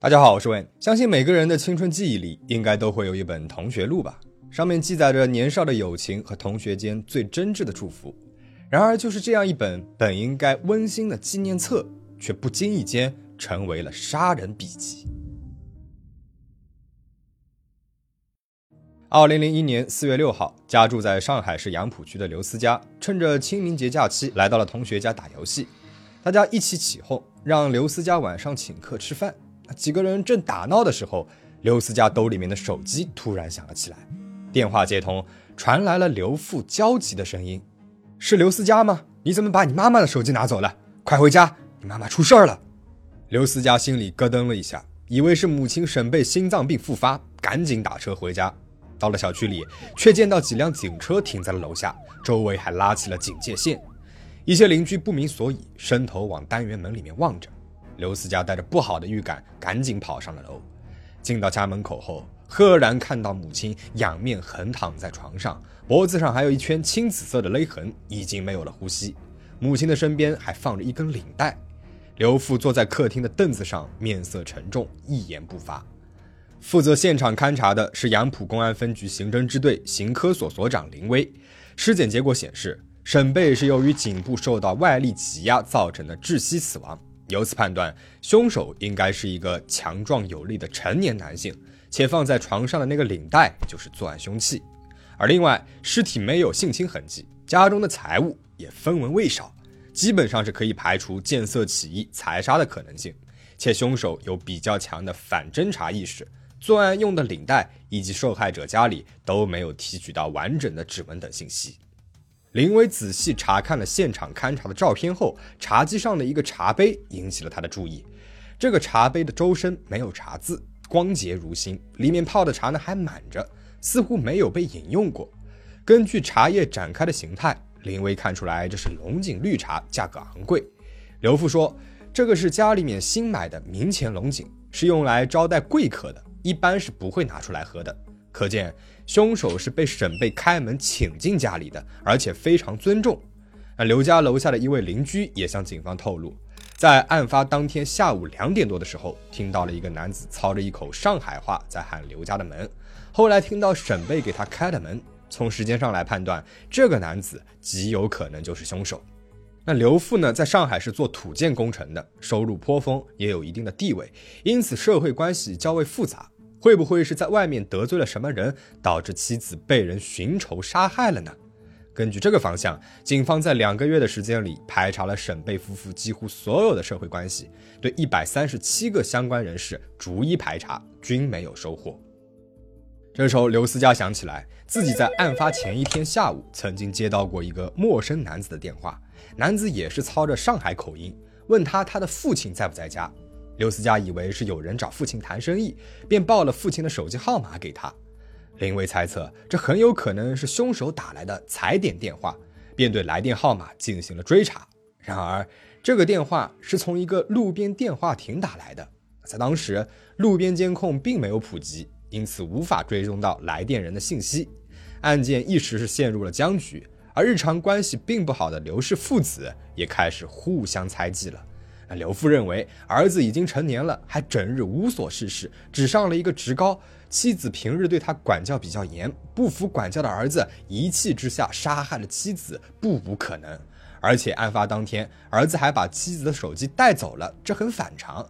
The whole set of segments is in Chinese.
大家好，我是问，相信每个人的青春记忆里应该都会有一本同学录吧，上面记载着年少的友情和同学间最真挚的祝福。然而，就是这样一本本应该温馨的纪念册，却不经意间成为了杀人笔记。二零零一年四月六号，家住在上海市杨浦区的刘思佳，趁着清明节假期来到了同学家打游戏，大家一起起哄，让刘思佳晚上请客吃饭。几个人正打闹的时候，刘思佳兜里面的手机突然响了起来，电话接通，传来了刘父焦急的声音：“是刘思佳吗？你怎么把你妈妈的手机拿走了？快回家，你妈妈出事儿了！”刘思佳心里咯噔了一下，以为是母亲沈贝心脏病复发，赶紧打车回家。到了小区里，却见到几辆警车停在了楼下，周围还拉起了警戒线。一些邻居不明所以，伸头往单元门里面望着。刘思佳带着不好的预感，赶紧跑上了楼。进到家门口后，赫然看到母亲仰面横躺在床上，脖子上还有一圈青紫色的勒痕，已经没有了呼吸。母亲的身边还放着一根领带。刘父坐在客厅的凳子上，面色沉重，一言不发。负责现场勘查的是杨浦公安分局刑侦支队刑科所所长林威。尸检结果显示，沈贝是由于颈部受到外力挤压造成的窒息死亡。由此判断，凶手应该是一个强壮有力的成年男性，且放在床上的那个领带就是作案凶器。而另外，尸体没有性侵痕迹，家中的财物也分文未少，基本上是可以排除见色起意财杀的可能性。且凶手有比较强的反侦查意识，作案用的领带以及受害者家里都没有提取到完整的指纹等信息。林威仔细查看了现场勘查的照片后，茶几上的一个茶杯引起了他的注意。这个茶杯的周身没有茶渍，光洁如新，里面泡的茶呢还满着，似乎没有被饮用过。根据茶叶展开的形态，林威看出来这是龙井绿茶，价格昂贵。刘父说，这个是家里面新买的明前龙井，是用来招待贵客的，一般是不会拿出来喝的。可见，凶手是被沈贝开门请进家里的，而且非常尊重。那刘家楼下的一位邻居也向警方透露，在案发当天下午两点多的时候，听到了一个男子操着一口上海话在喊刘家的门。后来听到沈贝给他开了门。从时间上来判断，这个男子极有可能就是凶手。那刘父呢，在上海是做土建工程的，收入颇丰，也有一定的地位，因此社会关系较为复杂。会不会是在外面得罪了什么人，导致妻子被人寻仇杀害了呢？根据这个方向，警方在两个月的时间里排查了沈贝夫妇几乎所有的社会关系，对一百三十七个相关人士逐一排查，均没有收获。这时候，刘思佳想起来，自己在案发前一天下午曾经接到过一个陌生男子的电话，男子也是操着上海口音，问他他的父亲在不在家。刘思佳以为是有人找父亲谈生意，便报了父亲的手机号码给他。林威猜测这很有可能是凶手打来的踩点电话，便对来电号码进行了追查。然而，这个电话是从一个路边电话亭打来的，在当时路边监控并没有普及，因此无法追踪到来电人的信息。案件一时是陷入了僵局，而日常关系并不好的刘氏父子也开始互相猜忌了。那刘父认为儿子已经成年了，还整日无所事事，只上了一个职高。妻子平日对他管教比较严，不服管教的儿子一气之下杀害了妻子，不无可能。而且案发当天，儿子还把妻子的手机带走了，这很反常。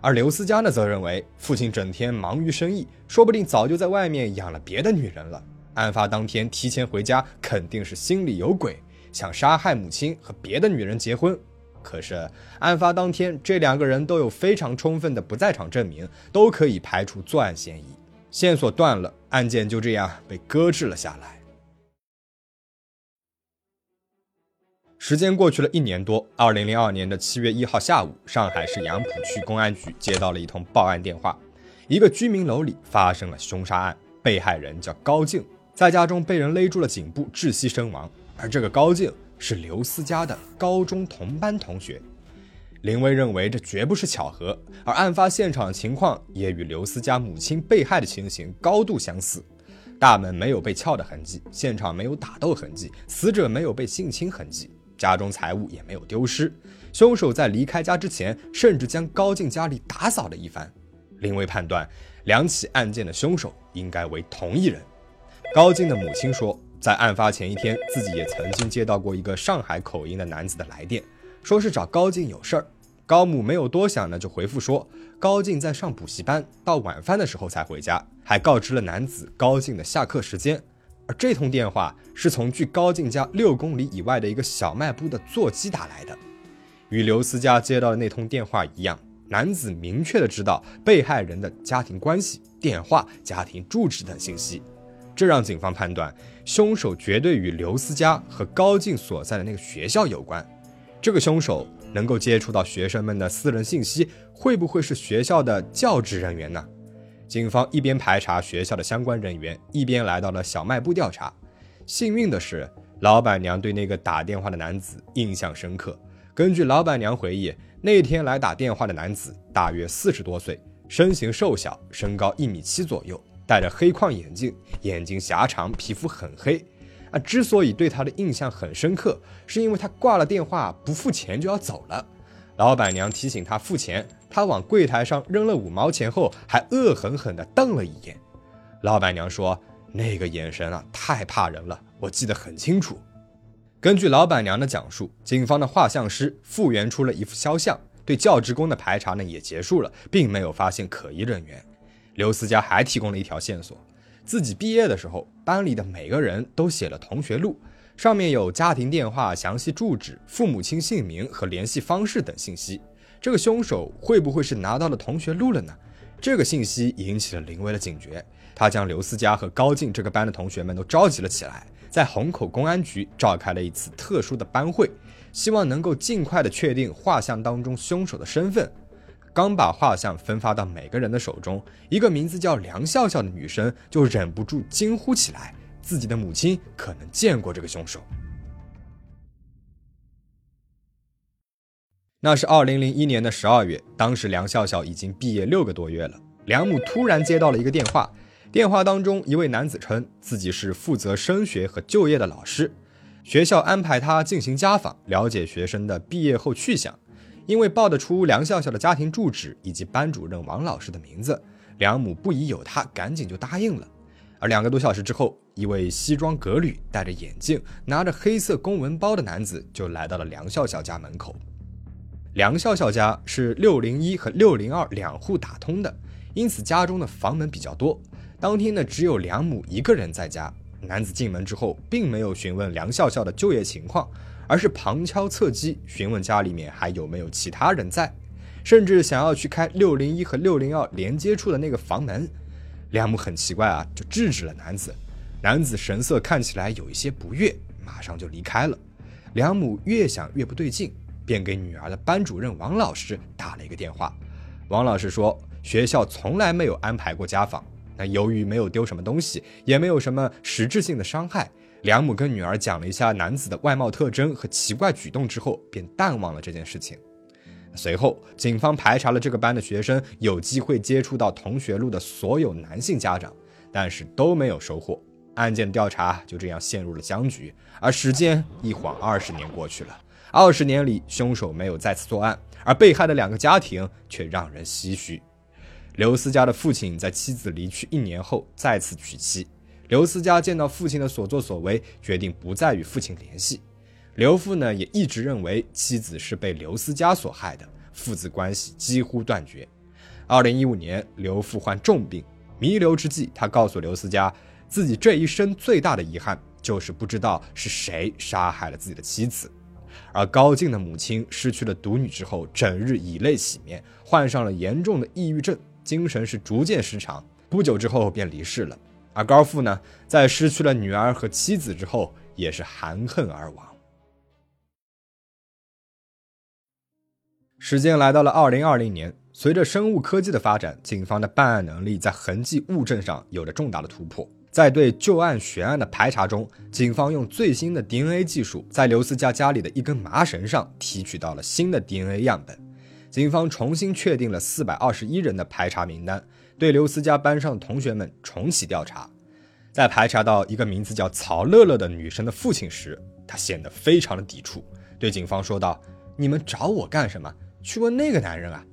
而刘思佳呢，则认为父亲整天忙于生意，说不定早就在外面养了别的女人了。案发当天提前回家，肯定是心里有鬼，想杀害母亲和别的女人结婚。可是，案发当天，这两个人都有非常充分的不在场证明，都可以排除作案嫌疑，线索断了，案件就这样被搁置了下来。时间过去了一年多，二零零二年的七月一号下午，上海市杨浦区公安局接到了一通报案电话，一个居民楼里发生了凶杀案，被害人叫高静，在家中被人勒住了颈部，窒息身亡，而这个高静。是刘思佳的高中同班同学，林威认为这绝不是巧合，而案发现场情况也与刘思佳母亲被害的情形高度相似。大门没有被撬的痕迹，现场没有打斗痕迹，死者没有被性侵痕迹，家中财物也没有丢失。凶手在离开家之前，甚至将高静家里打扫了一番。林威判断两起案件的凶手应该为同一人。高静的母亲说，在案发前一天，自己也曾经接到过一个上海口音的男子的来电，说是找高静有事儿。高母没有多想呢，就回复说高静在上补习班，到晚饭的时候才回家，还告知了男子高静的下课时间。而这通电话是从距高静家六公里以外的一个小卖部的座机打来的，与刘思佳接到的那通电话一样，男子明确的知道被害人的家庭关系、电话、家庭住址等信息，这让警方判断凶手绝对与刘思佳和高静所在的那个学校有关。这个凶手。能够接触到学生们的私人信息，会不会是学校的教职人员呢？警方一边排查学校的相关人员，一边来到了小卖部调查。幸运的是，老板娘对那个打电话的男子印象深刻。根据老板娘回忆，那天来打电话的男子大约四十多岁，身形瘦小，身高一米七左右，戴着黑框眼镜，眼睛狭长，皮肤很黑。啊，之所以对他的印象很深刻，是因为他挂了电话不付钱就要走了。老板娘提醒他付钱，他往柜台上扔了五毛钱后，还恶狠狠地瞪了一眼。老板娘说：“那个眼神啊，太怕人了，我记得很清楚。”根据老板娘的讲述，警方的画像师复原出了一幅肖像，对教职工的排查呢也结束了，并没有发现可疑人员。刘思佳还提供了一条线索。自己毕业的时候，班里的每个人都写了同学录，上面有家庭电话、详细住址、父母亲姓名和联系方式等信息。这个凶手会不会是拿到了同学录了呢？这个信息引起了林威的警觉，他将刘思佳和高进这个班的同学们都召集了起来，在虹口公安局召开了一次特殊的班会，希望能够尽快的确定画像当中凶手的身份。刚把画像分发到每个人的手中，一个名字叫梁笑笑的女生就忍不住惊呼起来：“自己的母亲可能见过这个凶手。”那是二零零一年的十二月，当时梁笑笑已经毕业六个多月了。梁母突然接到了一个电话，电话当中一位男子称自己是负责升学和就业的老师，学校安排他进行家访，了解学生的毕业后去向。因为报得出梁笑笑的家庭住址以及班主任王老师的名字，梁母不疑有他，赶紧就答应了。而两个多小时之后，一位西装革履、戴着眼镜、拿着黑色公文包的男子就来到了梁笑笑家门口。梁笑笑家是六零一和六零二两户打通的，因此家中的房门比较多。当天呢，只有梁母一个人在家。男子进门之后，并没有询问梁笑笑的就业情况。而是旁敲侧击询问家里面还有没有其他人在，甚至想要去开六零一和六零二连接处的那个房门。梁母很奇怪啊，就制止了男子。男子神色看起来有一些不悦，马上就离开了。梁母越想越不对劲，便给女儿的班主任王老师打了一个电话。王老师说，学校从来没有安排过家访，那由于没有丢什么东西，也没有什么实质性的伤害。梁母跟女儿讲了一下男子的外貌特征和奇怪举动之后，便淡忘了这件事情。随后，警方排查了这个班的学生有机会接触到同学录的所有男性家长，但是都没有收获。案件调查就这样陷入了僵局。而时间一晃二十年过去了，二十年里凶手没有再次作案，而被害的两个家庭却让人唏嘘。刘思佳的父亲在妻子离去一年后再次娶妻。刘思佳见到父亲的所作所为，决定不再与父亲联系。刘父呢，也一直认为妻子是被刘思佳所害的，父子关系几乎断绝。二零一五年，刘父患重病，弥留之际，他告诉刘思佳，自己这一生最大的遗憾就是不知道是谁杀害了自己的妻子。而高进的母亲失去了独女之后，整日以泪洗面，患上了严重的抑郁症，精神是逐渐失常，不久之后便离世了。而高富呢，在失去了女儿和妻子之后，也是含恨而亡。时间来到了二零二零年，随着生物科技的发展，警方的办案能力在痕迹物证上有了重大的突破。在对旧案悬案的排查中，警方用最新的 DNA 技术，在刘思佳家里的一根麻绳上提取到了新的 DNA 样本。警方重新确定了四百二十一人的排查名单。对刘思佳班上的同学们重启调查，在排查到一个名字叫曹乐乐的女生的父亲时，他显得非常的抵触，对警方说道：“你们找我干什么？去问那个男人啊！”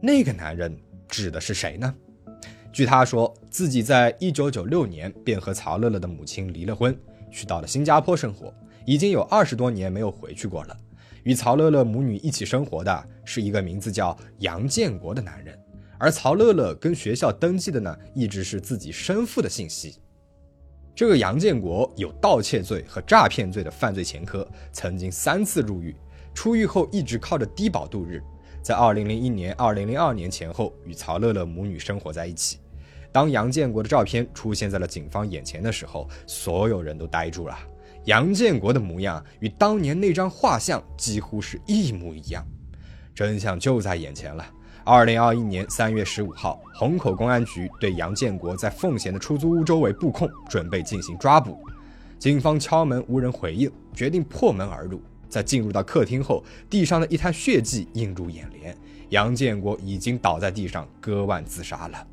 那个男人指的是谁呢？据他说自己在一九九六年便和曹乐乐的母亲离了婚，去到了新加坡生活，已经有二十多年没有回去过了。与曹乐乐母女一起生活的是一个名字叫杨建国的男人，而曹乐乐跟学校登记的呢，一直是自己生父的信息。这个杨建国有盗窃罪和诈骗罪的犯罪前科，曾经三次入狱，出狱后一直靠着低保度日。在二零零一年、二零零二年前后，与曹乐乐母女生活在一起。当杨建国的照片出现在了警方眼前的时候，所有人都呆住了。杨建国的模样与当年那张画像几乎是一模一样，真相就在眼前了。二零二一年三月十五号，虹口公安局对杨建国在奉贤的出租屋周围布控，准备进行抓捕。警方敲门无人回应，决定破门而入。在进入到客厅后，地上的一滩血迹映入眼帘，杨建国已经倒在地上割腕自杀了。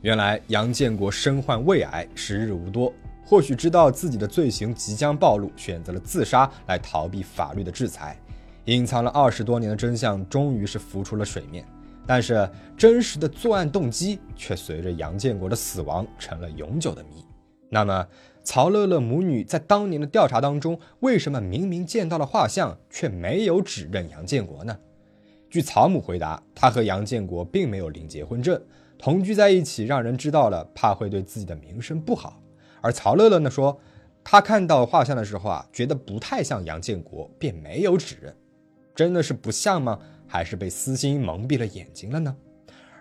原来杨建国身患胃癌，时日无多。或许知道自己的罪行即将暴露，选择了自杀来逃避法律的制裁。隐藏了二十多年的真相终于是浮出了水面，但是真实的作案动机却随着杨建国的死亡成了永久的谜。那么，曹乐乐母女在当年的调查当中，为什么明明见到了画像，却没有指认杨建国呢？据曹母回答，她和杨建国并没有领结婚证，同居在一起，让人知道了，怕会对自己的名声不好。而曹乐乐呢说，他看到画像的时候啊，觉得不太像杨建国，便没有指认。真的是不像吗？还是被私心蒙蔽了眼睛了呢？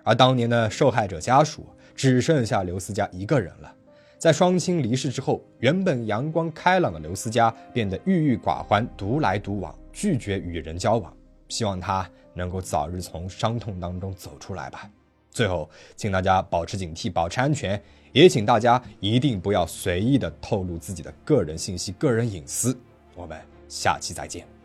而当年的受害者家属只剩下刘思佳一个人了。在双亲离世之后，原本阳光开朗的刘思佳变得郁郁寡欢，独来独往，拒绝与人交往。希望他能够早日从伤痛当中走出来吧。最后，请大家保持警惕，保持安全。也请大家一定不要随意的透露自己的个人信息、个人隐私。我们下期再见。